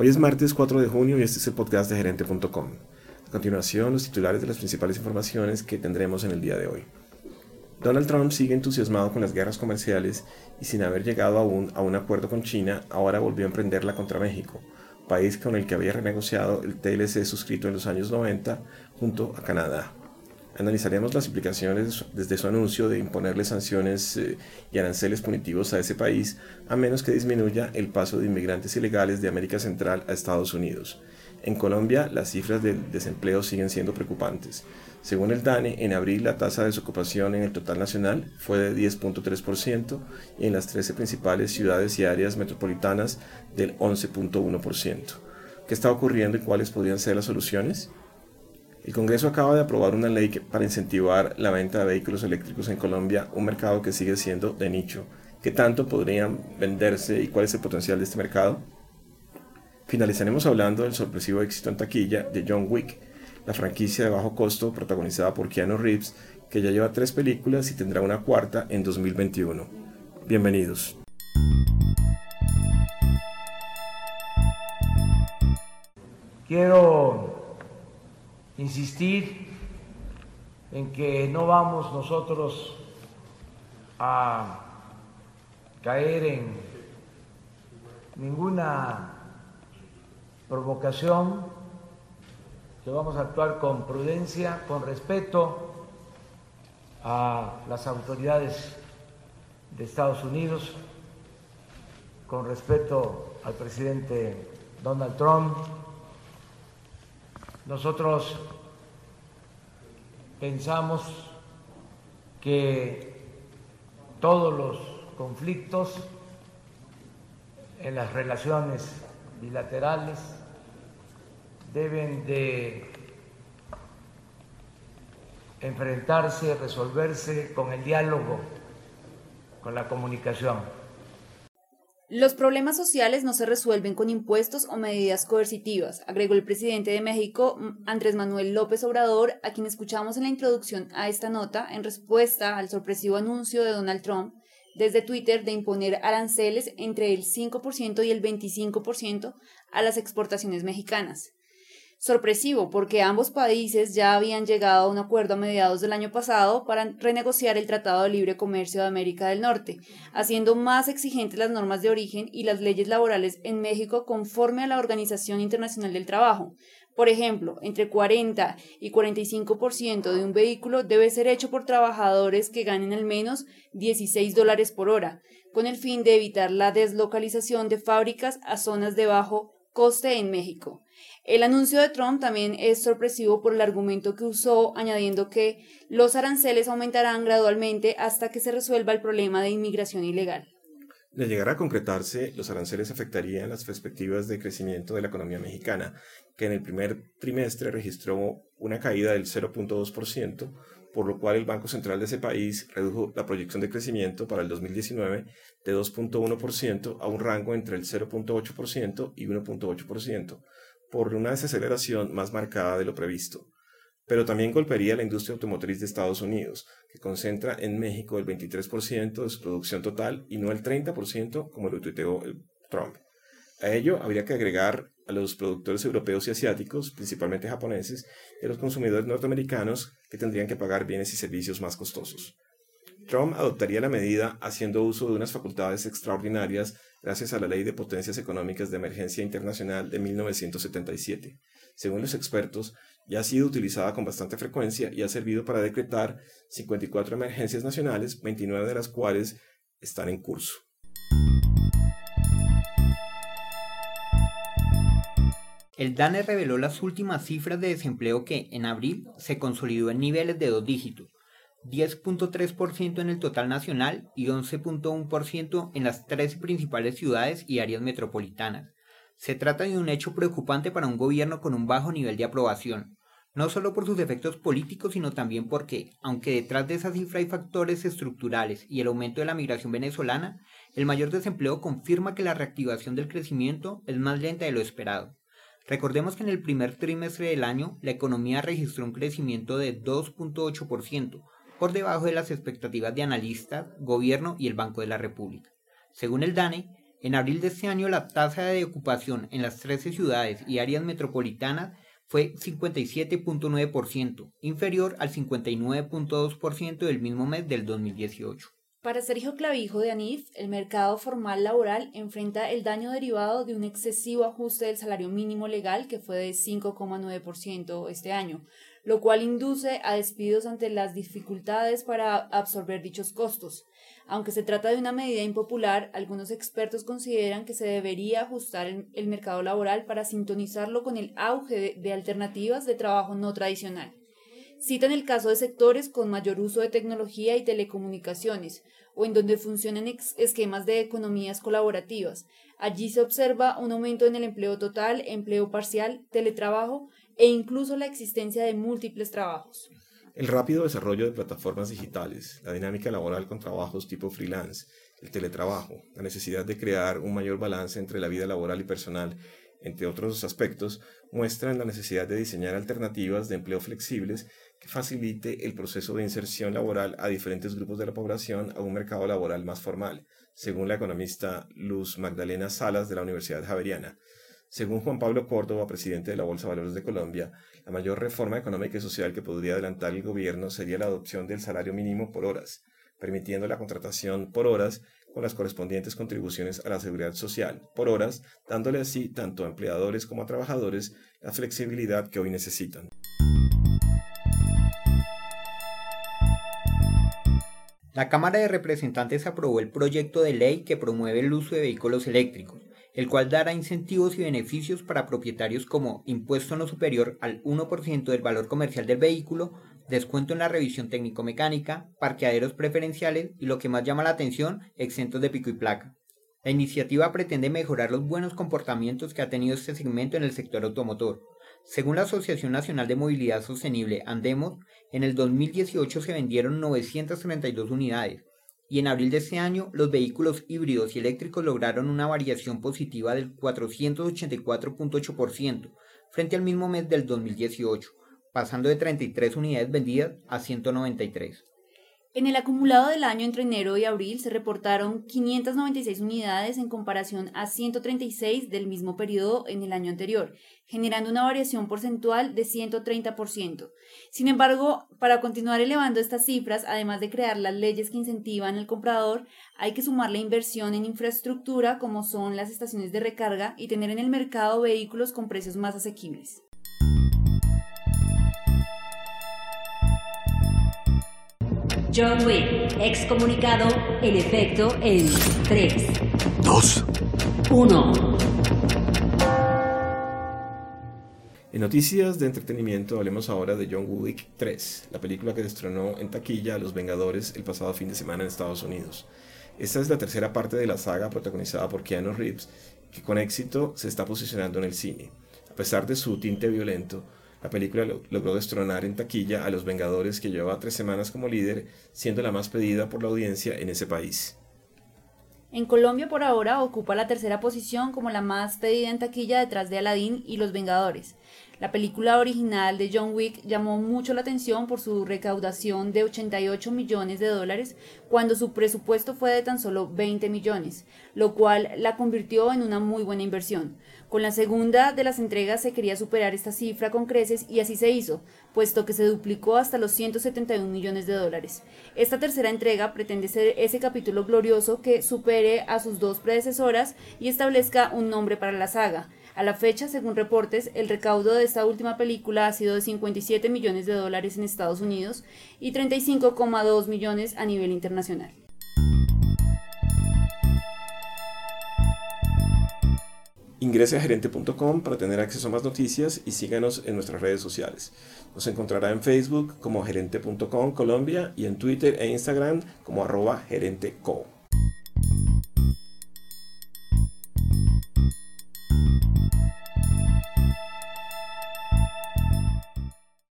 Hoy es martes 4 de junio y este es el podcast de gerente.com. A continuación, los titulares de las principales informaciones que tendremos en el día de hoy. Donald Trump sigue entusiasmado con las guerras comerciales y sin haber llegado aún a un acuerdo con China, ahora volvió a emprenderla contra México, país con el que había renegociado el TLC suscrito en los años 90 junto a Canadá. Analizaremos las implicaciones desde su anuncio de imponerle sanciones eh, y aranceles punitivos a ese país, a menos que disminuya el paso de inmigrantes ilegales de América Central a Estados Unidos. En Colombia, las cifras del desempleo siguen siendo preocupantes. Según el DANE, en abril la tasa de desocupación en el total nacional fue de 10.3% y en las 13 principales ciudades y áreas metropolitanas del 11.1%. ¿Qué está ocurriendo y cuáles podrían ser las soluciones? El Congreso acaba de aprobar una ley para incentivar la venta de vehículos eléctricos en Colombia, un mercado que sigue siendo de nicho. ¿Qué tanto podrían venderse y cuál es el potencial de este mercado? Finalizaremos hablando del sorpresivo éxito en taquilla de John Wick, la franquicia de bajo costo protagonizada por Keanu Reeves, que ya lleva tres películas y tendrá una cuarta en 2021. Bienvenidos. Quiero insistir en que no vamos nosotros a caer en ninguna provocación, que vamos a actuar con prudencia, con respeto a las autoridades de Estados Unidos, con respeto al presidente Donald Trump, nosotros pensamos que todos los conflictos en las relaciones bilaterales deben de enfrentarse, resolverse con el diálogo, con la comunicación. Los problemas sociales no se resuelven con impuestos o medidas coercitivas, agregó el presidente de México, Andrés Manuel López Obrador, a quien escuchamos en la introducción a esta nota en respuesta al sorpresivo anuncio de Donald Trump desde Twitter de imponer aranceles entre el 5% y el 25% a las exportaciones mexicanas sorpresivo porque ambos países ya habían llegado a un acuerdo a mediados del año pasado para renegociar el Tratado de Libre Comercio de América del Norte, haciendo más exigentes las normas de origen y las leyes laborales en México conforme a la Organización Internacional del Trabajo. Por ejemplo, entre 40 y 45% de un vehículo debe ser hecho por trabajadores que ganen al menos 16 dólares por hora, con el fin de evitar la deslocalización de fábricas a zonas de bajo coste en México. El anuncio de Trump también es sorpresivo por el argumento que usó, añadiendo que los aranceles aumentarán gradualmente hasta que se resuelva el problema de inmigración ilegal. De llegar a concretarse, los aranceles afectarían las perspectivas de crecimiento de la economía mexicana, que en el primer trimestre registró una caída del 0.2%, por lo cual el Banco Central de ese país redujo la proyección de crecimiento para el 2019 de 2.1% a un rango entre el 0.8% y 1.8%, por una desaceleración más marcada de lo previsto. Pero también golpearía la industria automotriz de Estados Unidos, que concentra en México el 23% de su producción total y no el 30% como lo tuiteó Trump. A ello habría que agregar a los productores europeos y asiáticos, principalmente japoneses, y a los consumidores norteamericanos que tendrían que pagar bienes y servicios más costosos. Trump adoptaría la medida haciendo uso de unas facultades extraordinarias gracias a la Ley de Potencias Económicas de Emergencia Internacional de 1977. Según los expertos, ya ha sido utilizada con bastante frecuencia y ha servido para decretar 54 emergencias nacionales, 29 de las cuales están en curso. El DANE reveló las últimas cifras de desempleo que, en abril, se consolidó en niveles de dos dígitos, 10.3% en el total nacional y 11.1% en las tres principales ciudades y áreas metropolitanas. Se trata de un hecho preocupante para un gobierno con un bajo nivel de aprobación, no solo por sus efectos políticos, sino también porque, aunque detrás de esa cifra hay factores estructurales y el aumento de la migración venezolana, el mayor desempleo confirma que la reactivación del crecimiento es más lenta de lo esperado. Recordemos que en el primer trimestre del año la economía registró un crecimiento de 2.8%, por debajo de las expectativas de analistas, gobierno y el Banco de la República. Según el DANE, En abril de este año la tasa de ocupación en las 13 ciudades y áreas metropolitanas fue 57.9%, inferior al 59.2% del mismo mes del 2018. Para Sergio Clavijo de ANIF, el mercado formal laboral enfrenta el daño derivado de un excesivo ajuste del salario mínimo legal que fue de 5,9% este año, lo cual induce a despidos ante las dificultades para absorber dichos costos. Aunque se trata de una medida impopular, algunos expertos consideran que se debería ajustar el, mercado laboral para sintonizarlo con el auge de, alternativas de trabajo no tradicional. Citan el caso de sectores con mayor uso de tecnología y telecomunicaciones, o en donde funcionan esquemas de economías colaborativas. Allí se observa un aumento en el empleo total, empleo parcial, teletrabajo e incluso la existencia de múltiples trabajos. El rápido desarrollo de plataformas digitales, la dinámica laboral con trabajos tipo freelance, el teletrabajo, la necesidad de crear un mayor balance entre la vida laboral y personal, entre otros aspectos, muestran la necesidad de diseñar alternativas de empleo flexibles que facilite el proceso de inserción laboral a diferentes grupos de la población a un mercado laboral más formal, según la economista Luz Magdalena Salas de la Universidad Javeriana. Según Juan Pablo Córdoba, presidente de la Bolsa de Valores de Colombia, la mayor reforma económica y social que podría adelantar el gobierno sería la adopción del salario mínimo por horas, permitiendo la contratación por horas con las correspondientes contribuciones a la seguridad social por horas, dándole así tanto a empleadores como a trabajadores la flexibilidad que hoy necesitan. La Cámara de Representantes aprobó el proyecto de ley que promueve el uso de vehículos eléctricos el cual dará incentivos y beneficios para propietarios como impuesto no superior al 1% del valor comercial del vehículo, descuento en la revisión técnico-mecánica, parqueaderos preferenciales y lo que más llama la atención, exentos de pico y placa. La iniciativa pretende mejorar los buenos comportamientos que ha tenido este segmento en el sector automotor. Según la Asociación Nacional de Movilidad Sostenible, Andemos, en el 2018 se vendieron 932 unidades, y en abril de ese año los vehículos híbridos y eléctricos lograron una variación positiva del 484.8% frente al mismo mes del 2018, pasando de 33 unidades vendidas a 193. En el acumulado del año entre enero y abril se reportaron 596 unidades en comparación a 136 del mismo periodo en el año anterior, generando una variación porcentual de 130%. Sin embargo, para continuar elevando estas cifras, además de crear las leyes que incentivan al comprador, hay que sumar la inversión en infraestructura como son las estaciones de recarga y tener en el mercado vehículos con precios más asequibles. John Wick, excomunicado, en efecto, en 3, 2, 1. En noticias de entretenimiento hablemos ahora de John Wick 3, la película que estrenó en taquilla a Los Vengadores el pasado fin de semana en Estados Unidos. Esta es la tercera parte de la saga protagonizada por Keanu Reeves, que con éxito se está posicionando en el cine. A pesar de su tinte violento, la película logró destronar en taquilla a Los Vengadores que llevaba tres semanas como líder, siendo la más pedida por la audiencia en ese país. En Colombia por ahora ocupa la tercera posición como la más pedida en taquilla detrás de Aladdin y Los Vengadores. La película original de John Wick llamó mucho la atención por su recaudación de 88 millones de dólares cuando su presupuesto fue de tan solo 20 millones, lo cual la convirtió en una muy buena inversión. Con la segunda de las entregas se quería superar esta cifra con creces y así se hizo, puesto que se duplicó hasta los 171 millones de dólares. Esta tercera entrega pretende ser ese capítulo glorioso que supere a sus dos predecesoras y establezca un nombre para la saga a la fecha, según reportes, el recaudo de esta última película ha sido de 57 millones de dólares en Estados Unidos y 35,2 millones a nivel internacional. Ingrese a gerente.com para tener acceso a más noticias y síganos en nuestras redes sociales. Nos encontrará en Facebook como gerente.com Colombia y en Twitter e Instagram como arroba gerenteco.